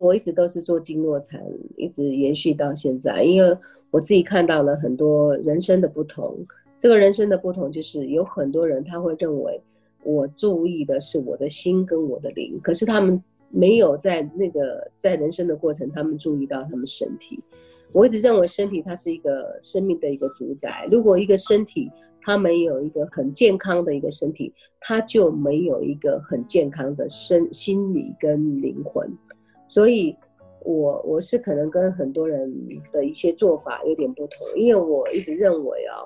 我一直都是做经络禅，一直延续到现在，因为我自己看到了很多人生的不同。这个人生的不同，就是有很多人他会认为我注意的是我的心跟我的灵，可是他们没有在那个在人生的过程，他们注意到他们身体。我一直认为身体它是一个生命的一个主宰。如果一个身体它没有一个很健康的一个身体，它就没有一个很健康的身心理跟灵魂。所以，我我是可能跟很多人的一些做法有点不同，因为我一直认为啊，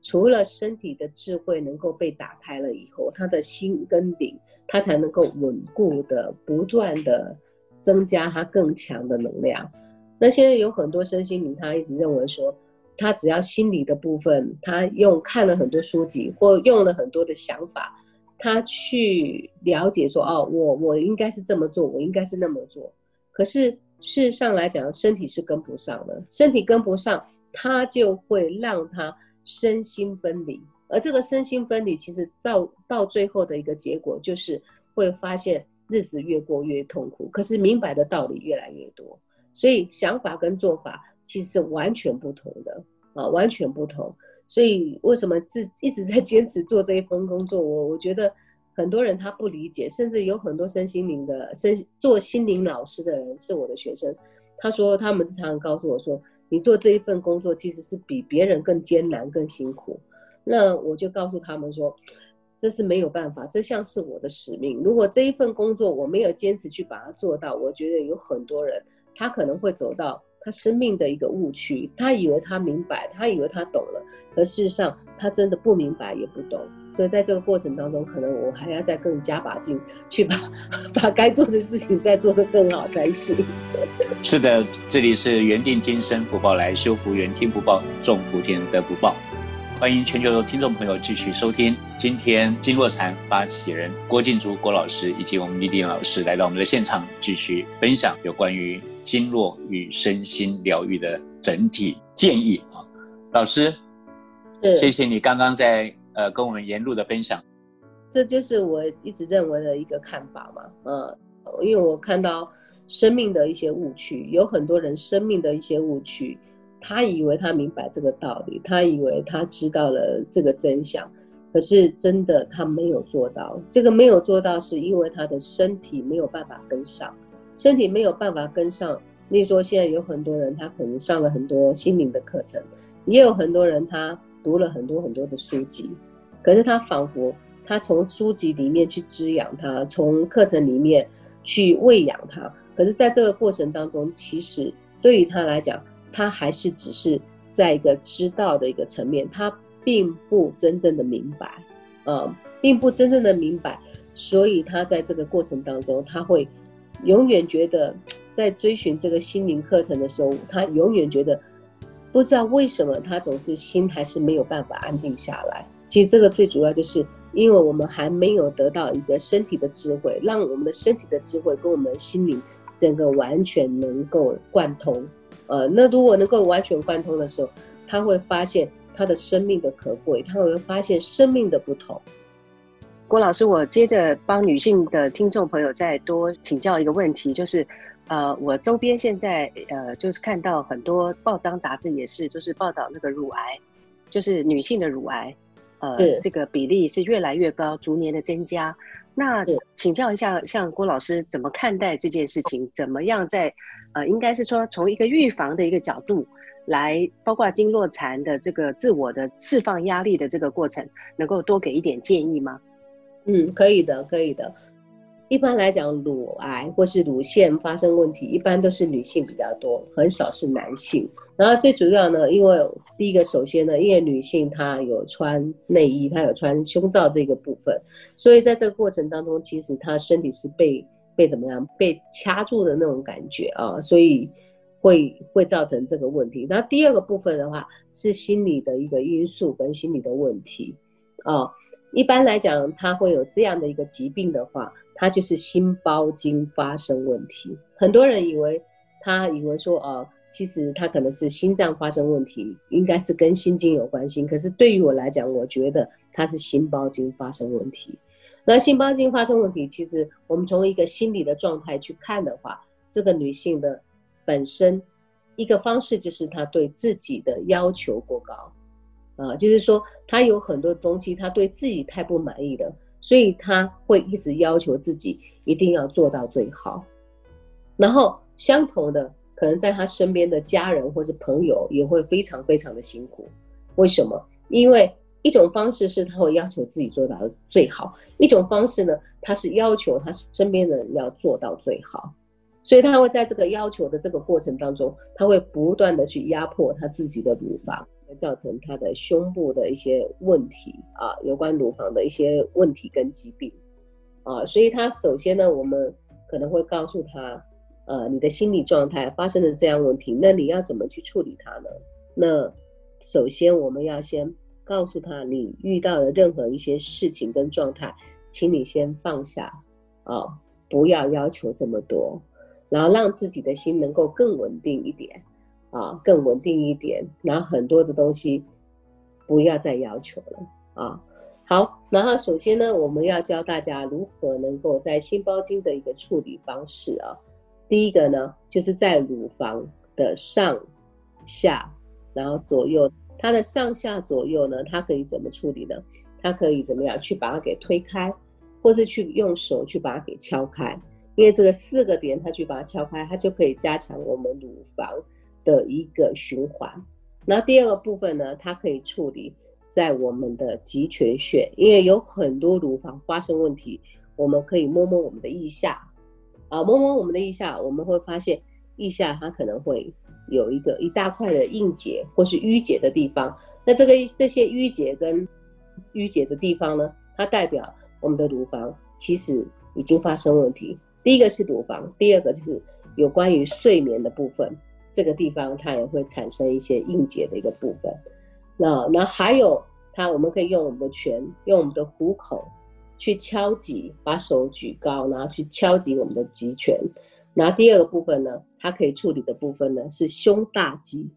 除了身体的智慧能够被打开了以后，他的心跟顶，他才能够稳固的不断的增加他更强的能量。那现在有很多身心灵，他一直认为说，他只要心理的部分，他用看了很多书籍或用了很多的想法，他去了解说，哦，我我应该是这么做，我应该是那么做。可是事实上来讲，身体是跟不上的，身体跟不上，它就会让他身心分离。而这个身心分离，其实到到最后的一个结果，就是会发现日子越过越痛苦。可是明白的道理越来越多，所以想法跟做法其实是完全不同的啊，完全不同。所以为什么自一直在坚持做这一份工作？我我觉得。很多人他不理解，甚至有很多身心灵的身做心灵老师的人是我的学生。他说他们常常告诉我说，你做这一份工作其实是比别人更艰难、更辛苦。那我就告诉他们说，这是没有办法，这像是我的使命。如果这一份工作我没有坚持去把它做到，我觉得有很多人他可能会走到他生命的一个误区。他以为他明白，他以为他懂了，可事实上他真的不明白也不懂。所以在这个过程当中，可能我还要再更加把劲，去把把该做的事情再做得更好才行。是的，这里是缘定今生福报来，修福缘听不报，种福田得不报。欢迎全球的听众朋友继续收听。今天金若禅发起人郭静竹郭老师以及我们丽丽老师来到我们的现场，继续分享有关于经络与身心疗愈的整体建议啊。老师，谢谢你刚刚在。呃，跟我们沿路的分享，这就是我一直认为的一个看法嘛。嗯，因为我看到生命的一些误区，有很多人生命的一些误区，他以为他明白这个道理，他以为他知道了这个真相，可是真的他没有做到。这个没有做到，是因为他的身体没有办法跟上，身体没有办法跟上。例如说，现在有很多人他可能上了很多心灵的课程，也有很多人他。读了很多很多的书籍，可是他仿佛他从书籍里面去滋养他，从课程里面去喂养他。可是，在这个过程当中，其实对于他来讲，他还是只是在一个知道的一个层面，他并不真正的明白，呃，并不真正的明白。所以，他在这个过程当中，他会永远觉得，在追寻这个心灵课程的时候，他永远觉得。不知道为什么他总是心还是没有办法安定下来。其实这个最主要就是因为我们还没有得到一个身体的智慧，让我们的身体的智慧跟我们心灵整个完全能够贯通。呃，那如果能够完全贯通的时候，他会发现他的生命的可贵，他会发现生命的不同。郭老师，我接着帮女性的听众朋友再多请教一个问题，就是。呃，我周边现在呃，就是看到很多报章杂志也是，就是报道那个乳癌，就是女性的乳癌，呃，这个比例是越来越高，逐年的增加。那请教一下，像郭老师怎么看待这件事情？怎么样在呃，应该是说从一个预防的一个角度来，包括经络禅的这个自我的释放压力的这个过程，能够多给一点建议吗？嗯，可以的，可以的。一般来讲，乳癌或是乳腺发生问题，一般都是女性比较多，很少是男性。然后最主要呢，因为第一个，首先呢，因为女性她有穿内衣，她有穿胸罩这个部分，所以在这个过程当中，其实她身体是被被怎么样被掐住的那种感觉啊，所以会会造成这个问题。那第二个部分的话，是心理的一个因素跟心理的问题啊。一般来讲，他会有这样的一个疾病的话。他就是心包经发生问题，很多人以为他以为说哦，其实他可能是心脏发生问题，应该是跟心经有关系。可是对于我来讲，我觉得他是心包经发生问题。那心包经发生问题，其实我们从一个心理的状态去看的话，这个女性的本身，一个方式就是她对自己的要求过高，啊，就是说他有很多东西他对自己太不满意了，所以他会一直要求自己一定要做到最好。然后相同的，可能在他身边的家人或是朋友也会非常非常的辛苦。为什么？因为一种方式是他会要求自己做到最好，一种方式呢，他是要求他身边的人要做到最好，所以他会在这个要求的这个过程当中，他会不断的去压迫他自己的乳房，会造成他的胸部的一些问题啊，有关乳房的一些问题跟疾病啊，所以他首先呢，我们可能会告诉他，呃，你的心理状态发生了这样问题，那你要怎么去处理它呢？那首先我们要先。告诉他，你遇到的任何一些事情跟状态，请你先放下，啊，不要要求这么多，然后让自己的心能够更稳定一点，啊，更稳定一点，然后很多的东西不要再要求了，啊，好，然后首先呢，我们要教大家如何能够在心包经的一个处理方式啊，第一个呢，就是在乳房的上下，然后左右。它的上下左右呢，它可以怎么处理呢？它可以怎么样去把它给推开，或是去用手去把它给敲开？因为这个四个点，它去把它敲开，它就可以加强我们乳房的一个循环。那第二个部分呢，它可以处理在我们的极泉穴，因为有很多乳房发生问题，我们可以摸摸我们的腋下，啊，摸摸我们的腋下，我们会发现腋下它可能会。有一个一大块的硬结或是淤结的地方，那这个这些淤结跟淤结的地方呢，它代表我们的乳房其实已经发生问题。第一个是乳房，第二个就是有关于睡眠的部分，这个地方它也会产生一些硬结的一个部分。那那还有它，我们可以用我们的拳，用我们的虎口去敲击，把手举高，然后去敲击我们的极拳。那第二个部分呢，它可以处理的部分呢是胸大肌，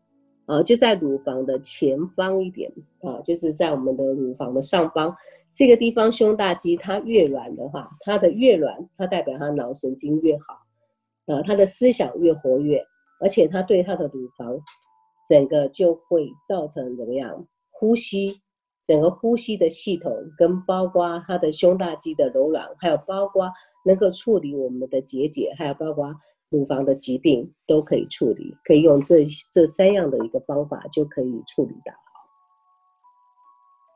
啊，就在乳房的前方一点啊，就是在我们的乳房的上方这个地方，胸大肌它越软的话，它的越软，它代表它脑神经越好，啊，它的思想越活跃，而且它对它的乳房整个就会造成怎么样？呼吸，整个呼吸的系统跟包括它的胸大肌的柔软，还有包括。能够处理我们的结节，还有包括乳房的疾病，都可以处理。可以用这这三样的一个方法，就可以处理的好。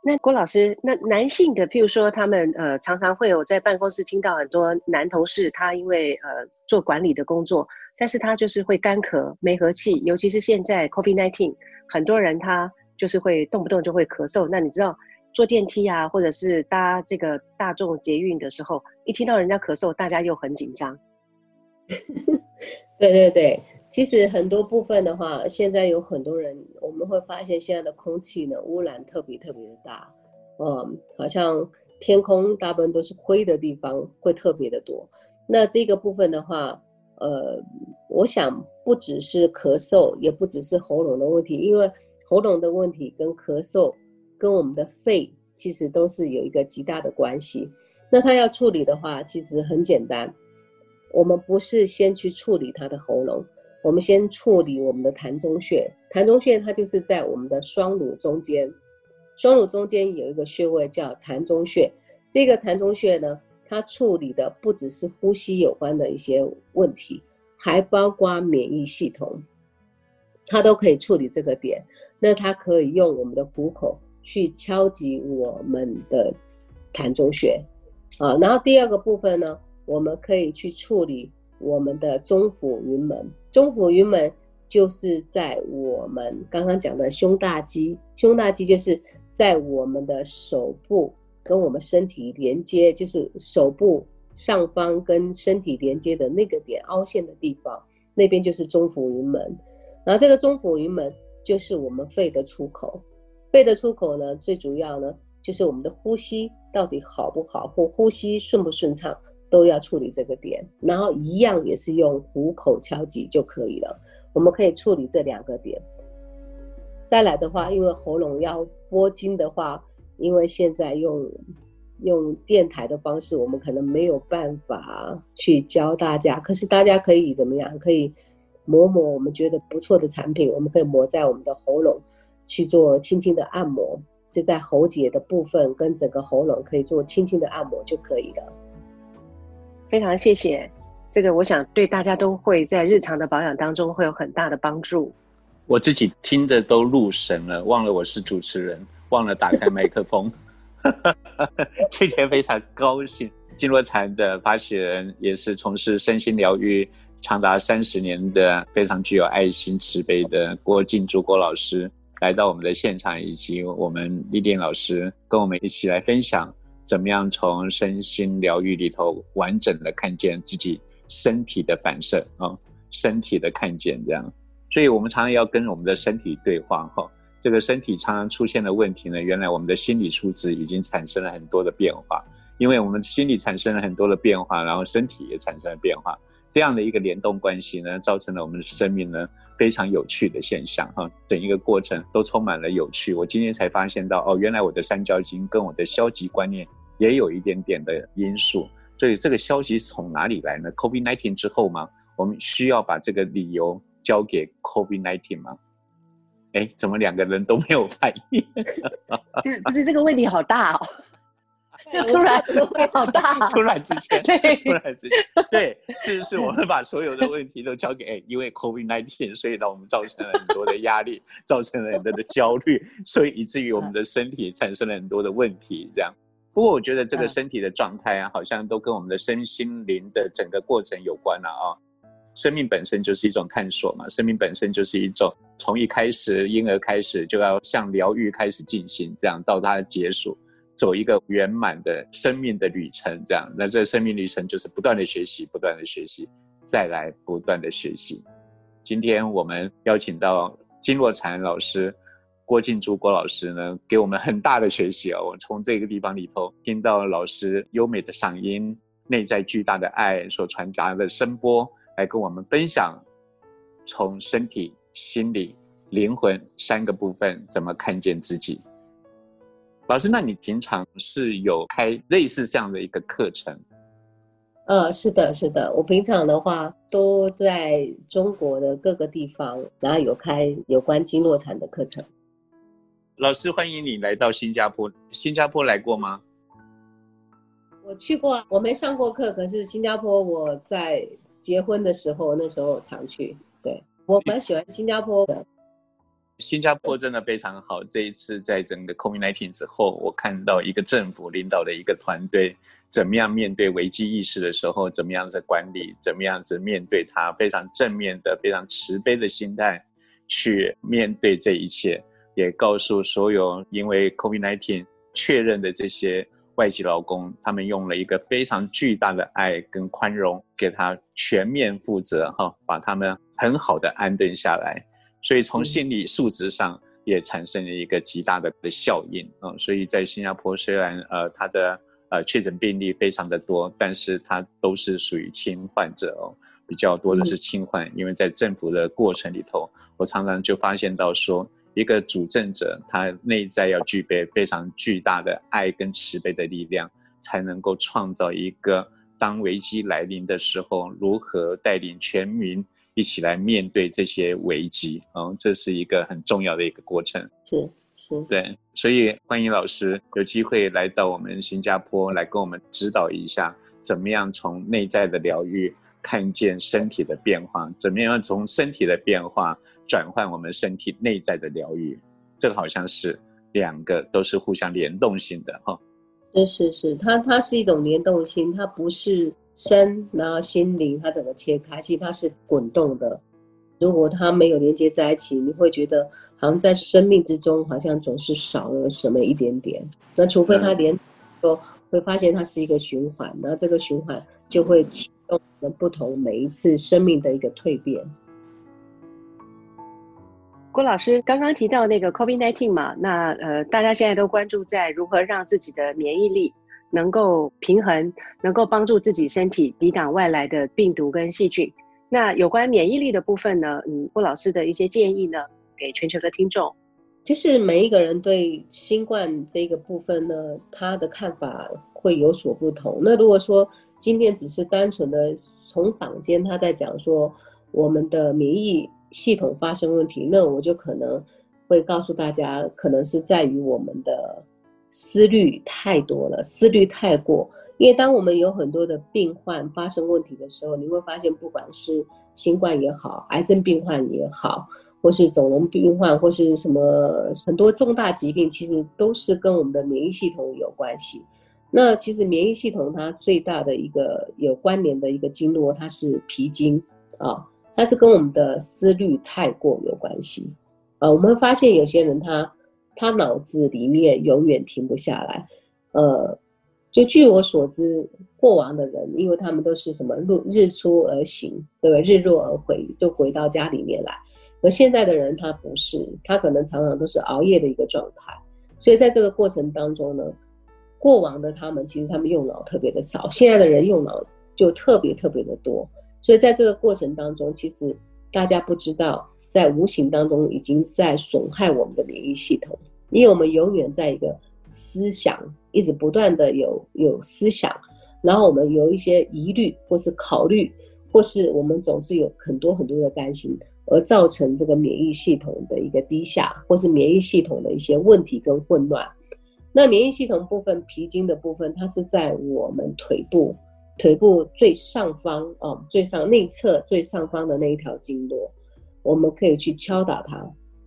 那郭老师，那男性的，譬如说他们呃，常常会有在办公室听到很多男同事，他因为呃做管理的工作，但是他就是会干咳、没和气，尤其是现在 COVID-19，很多人他就是会动不动就会咳嗽。那你知道？坐电梯啊，或者是搭这个大众捷运的时候，一听到人家咳嗽，大家又很紧张。对对对，其实很多部分的话，现在有很多人，我们会发现现在的空气呢污染特别特别的大，嗯，好像天空大部分都是灰的地方会特别的多。那这个部分的话，呃，我想不只是咳嗽，也不只是喉咙的问题，因为喉咙的问题跟咳嗽。跟我们的肺其实都是有一个极大的关系。那他要处理的话，其实很简单。我们不是先去处理他的喉咙，我们先处理我们的痰中穴。痰中穴它就是在我们的双乳中间，双乳中间有一个穴位叫痰中穴。这个痰中穴呢，它处理的不只是呼吸有关的一些问题，还包括免疫系统，它都可以处理这个点。那它可以用我们的虎口。去敲击我们的痰中穴，啊，然后第二个部分呢，我们可以去处理我们的中府云门。中府云门就是在我们刚刚讲的胸大肌，胸大肌就是在我们的手部跟我们身体连接，就是手部上方跟身体连接的那个点凹陷的地方，那边就是中府云门。然后这个中府云门就是我们肺的出口。肺的出口呢，最主要呢就是我们的呼吸到底好不好，或呼吸顺不顺畅，都要处理这个点。然后一样也是用虎口敲击就可以了。我们可以处理这两个点。再来的话，因为喉咙要拨筋的话，因为现在用用电台的方式，我们可能没有办法去教大家。可是大家可以怎么样？可以抹抹我们觉得不错的产品，我们可以抹在我们的喉咙去做轻轻的按摩，就在喉结的部分跟整个喉咙可以做轻轻的按摩就可以了。非常谢谢，这个我想对大家都会在日常的保养当中会有很大的帮助。我自己听着都入神了，忘了我是主持人，忘了打开麦克风。今天非常高兴，金罗禅的发起人也是从事身心疗愈长达三十年的非常具有爱心慈悲的郭静珠郭老师来到我们的现场，以及我们丽莲老师跟我们一起来分享。怎么样从身心疗愈里头完整的看见自己身体的反射啊，身体的看见这样，所以我们常常要跟我们的身体对话哈。这个身体常常出现的问题呢，原来我们的心理素质已经产生了很多的变化，因为我们心理产生了很多的变化，然后身体也产生了变化，这样的一个联动关系呢，造成了我们的生命呢。非常有趣的现象哈，整一个过程都充满了有趣。我今天才发现到哦，原来我的三焦经跟我的消极观念也有一点点的因素。所以这个消极从哪里来呢？COVID-19 之后吗？我们需要把这个理由交给 COVID-19 吗？哎，怎么两个人都没有反应？这不是这个问题好大哦。这突然好大，突然之间，对，突然之间，对，是是，我们把所有的问题都交给，因为 COVID-19，所以让我们造成了很多的压力，造成了很多的焦虑，所以以至于我们的身体产生了很多的问题。这样，不过我觉得这个身体的状态啊，好像都跟我们的身心灵的整个过程有关了啊。生命本身就是一种探索嘛，生命本身就是一种从一开始婴儿开始就要向疗愈开始进行，这样到它结束。走一个圆满的生命的旅程，这样，那这生命旅程就是不断的学习，不断的学习，再来不断的学习。今天我们邀请到金若禅老师、郭静珠郭老师呢，给我们很大的学习哦。我从这个地方里头听到老师优美的嗓音、内在巨大的爱所传达的声波，来跟我们分享从身体、心理、灵魂三个部分怎么看见自己。老师，那你平常是有开类似这样的一个课程？呃，是的，是的，我平常的话都在中国的各个地方，然后有开有关经络禅的课程。老师，欢迎你来到新加坡。新加坡来过吗？我去过，我没上过课，可是新加坡我在结婚的时候，那时候常去。对我蛮喜欢新加坡的。新加坡真的非常好。这一次在整个 COVID-19 之后，我看到一个政府领导的一个团队，怎么样面对危机意识的时候，怎么样子管理，怎么样子面对它，非常正面的、非常慈悲的心态去面对这一切，也告诉所有因为 COVID-19 确认的这些外籍劳工，他们用了一个非常巨大的爱跟宽容，给他全面负责，哈，把他们很好的安顿下来。所以从心理素质上也产生了一个极大的的效应啊！所以在新加坡，虽然呃它的呃确诊病例非常的多，但是它都是属于轻患者哦，比较多的是轻患。因为在政府的过程里头，我常常就发现到说，一个主政者他内在要具备非常巨大的爱跟慈悲的力量，才能够创造一个当危机来临的时候，如何带领全民。一起来面对这些危机，嗯，这是一个很重要的一个过程。是是，对，所以欢迎老师有机会来到我们新加坡来跟我们指导一下，怎么样从内在的疗愈看见身体的变化，怎么样从身体的变化转换我们身体内在的疗愈。这个好像是两个都是互相联动性的哈。是是是，它它是一种联动性，它不是。身，然后心灵，它整个切开，其实它是滚动的。如果它没有连接在一起，你会觉得好像在生命之中，好像总是少了什么一点点。那除非它连，都会发现它是一个循环，然后这个循环就会启动我们不同每一次生命的一个蜕变。郭老师刚刚提到那个 COVID-19 嘛，那呃，大家现在都关注在如何让自己的免疫力。能够平衡，能够帮助自己身体抵挡外来的病毒跟细菌。那有关免疫力的部分呢？嗯，郭老师的一些建议呢，给全球的听众。就是每一个人对新冠这个部分呢，他的看法会有所不同。那如果说今天只是单纯的从坊间他在讲说我们的免疫系统发生问题，那我就可能会告诉大家，可能是在于我们的思虑太多了，思虑太过。因为当我们有很多的病患发生问题的时候，你会发现，不管是新冠也好，癌症病患也好。或是肿瘤病患，或是什么很多重大疾病，其实都是跟我们的免疫系统有关系。那其实免疫系统它最大的一个有关联的一个经络，它是脾经啊，它是跟我们的思虑太过有关系。呃，我们发现有些人他他脑子里面永远停不下来。呃，就据我所知，过往的人，因为他们都是什么日日出而行，对不对？日落而回，就回到家里面来。而现在的人他不是，他可能常常都是熬夜的一个状态，所以在这个过程当中呢，过往的他们其实他们用脑特别的少，现在的人用脑就特别特别的多，所以在这个过程当中，其实大家不知道，在无形当中已经在损害我们的免疫系统，因为我们永远在一个思想一直不断的有有思想，然后我们有一些疑虑或是考虑，或是我们总是有很多很多的担心。而造成这个免疫系统的一个低下，或是免疫系统的一些问题跟混乱。那免疫系统部分，皮筋的部分，它是在我们腿部，腿部最上方哦，最上内侧最上方的那一条经络，我们可以去敲打它。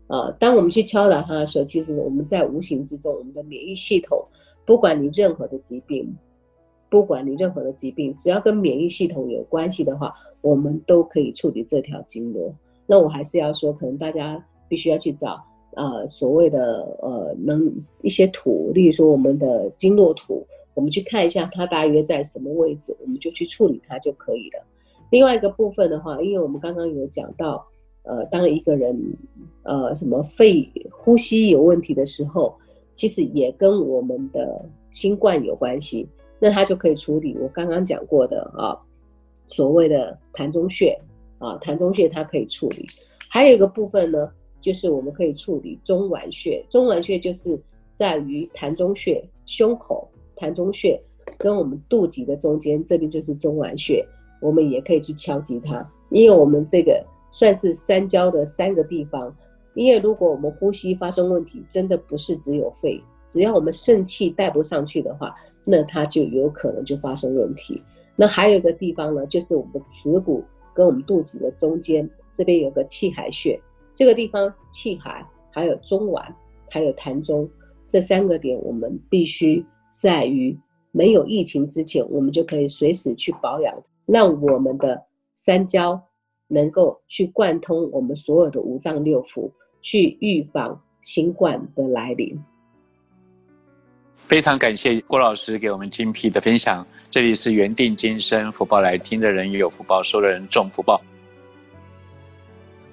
啊，当我们去敲打它的时候，其实我们在无形之中，我们的免疫系统，不管你任何的疾病，不管你任何的疾病，只要跟免疫系统有关系的话，我们都可以处理这条经络。那我还是要说，可能大家必须要去找呃所谓的呃能一些图，例如说我们的经络图，我们去看一下它大约在什么位置，我们就去处理它就可以了。另外一个部分的话，因为我们刚刚有讲到，呃，当一个人呃什么肺呼吸有问题的时候，其实也跟我们的新冠有关系，那他就可以处理我刚刚讲过的啊，所谓的痰中穴。啊，痰中穴它可以处理，还有一个部分呢，就是我们可以处理中脘穴。中脘穴就是在于痰中穴胸口，痰中穴跟我们肚脐的中间，这边就是中脘穴，我们也可以去敲击它，因为我们这个算是三焦的三个地方。因为如果我们呼吸发生问题，真的不是只有肺，只要我们肾气带不上去的话，那它就有可能就发生问题。那还有一个地方呢，就是我们的耻骨。跟我们肚脐的中间这边有个气海穴，这个地方气海还有中脘还有痰中这三个点，我们必须在于没有疫情之前，我们就可以随时去保养，让我们的三焦能够去贯通我们所有的五脏六腑，去预防新冠的来临。非常感谢郭老师给我们精辟的分享。这里是缘定今生福报来听的人有福报，说的人重福报。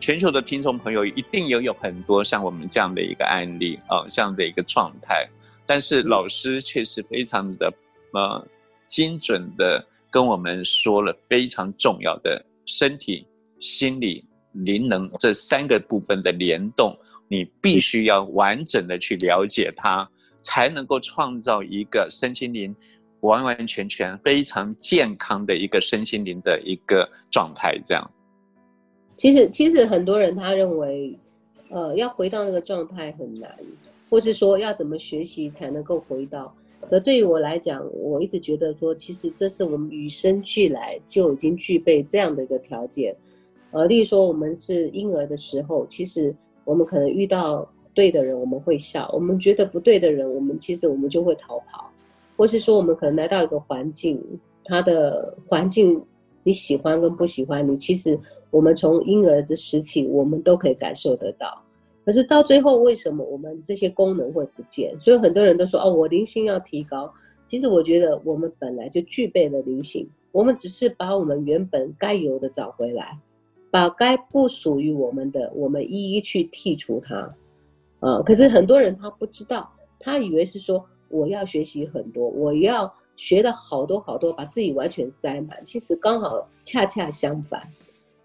全球的听众朋友一定也有很多像我们这样的一个案例啊，这样的一个状态。但是老师却是非常的呃精准的跟我们说了非常重要的身体、心理、灵能这三个部分的联动，你必须要完整的去了解它。才能够创造一个身心灵完完全全非常健康的一个身心灵的一个状态。这样，其实其实很多人他认为，呃，要回到那个状态很难，或是说要怎么学习才能够回到。可对于我来讲，我一直觉得说，其实这是我们与生俱来就已经具备这样的一个条件。呃，例如说我们是婴儿的时候，其实我们可能遇到。对的人我们会笑，我们觉得不对的人，我们其实我们就会逃跑，或是说我们可能来到一个环境，他的环境你喜欢跟不喜欢，你其实我们从婴儿的时期我们都可以感受得到，可是到最后为什么我们这些功能会不见？所以很多人都说哦，我灵性要提高，其实我觉得我们本来就具备了灵性，我们只是把我们原本该有的找回来，把该不属于我们的，我们一一去剔除它。呃，可是很多人他不知道，他以为是说我要学习很多，我要学的好多好多，把自己完全塞满。其实刚好恰恰相反，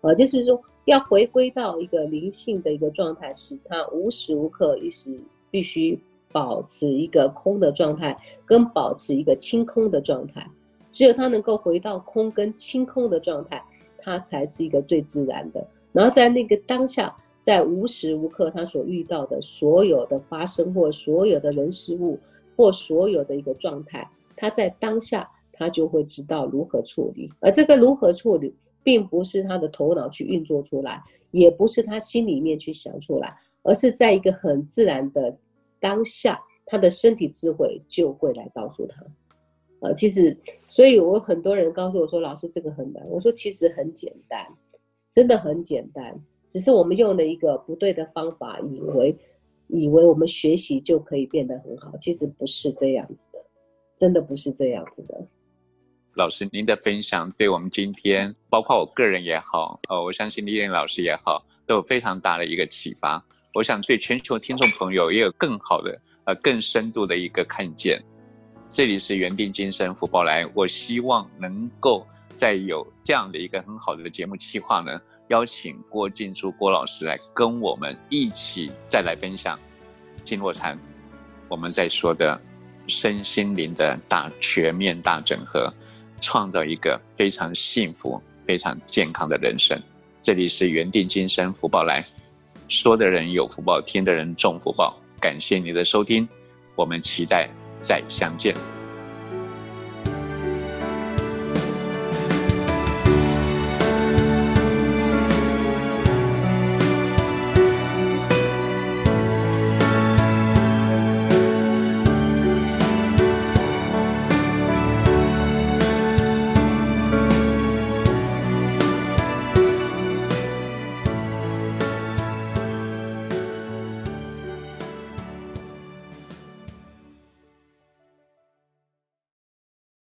呃，就是说要回归到一个灵性的一个状态，使他无时无刻一时必须保持一个空的状态，跟保持一个清空的状态。只有他能够回到空跟清空的状态，他才是一个最自然的。然后在那个当下，在无时无刻他所遇到的所有的发生，或所有的人事物，或所有的一个状态，他在当下他就会知道如何处理。而这个如何处理，并不是他的头脑去运作出来，也不是他心里面去想出来，而是在一个很自然的当下，他的身体智慧就会来告诉他。呃，其实，所以我很多人告诉我说，老师这个很难。我说其实很简单，真的很简单，只是我们用了一个不对的方法，以为以为我们学习就可以变得很好，其实不是这样子的，真的不是这样子的。老师，您的分享对我们今天，包括我个人也好，呃，我相信丽莲老师也好，都有非常大的一个启发。我想对全球听众朋友也有更好的、呃，更深度的一个看见。这里是原定今生福报来，我希望能够再有这样的一个很好的节目企划呢，邀请郭静珠郭老师来跟我们一起再来分享经络禅，我们在说的身心灵的大全面大整合，创造一个非常幸福、非常健康的人生。这里是原定今生福报来，说的人有福报，听的人重福报。感谢你的收听，我们期待。再相见。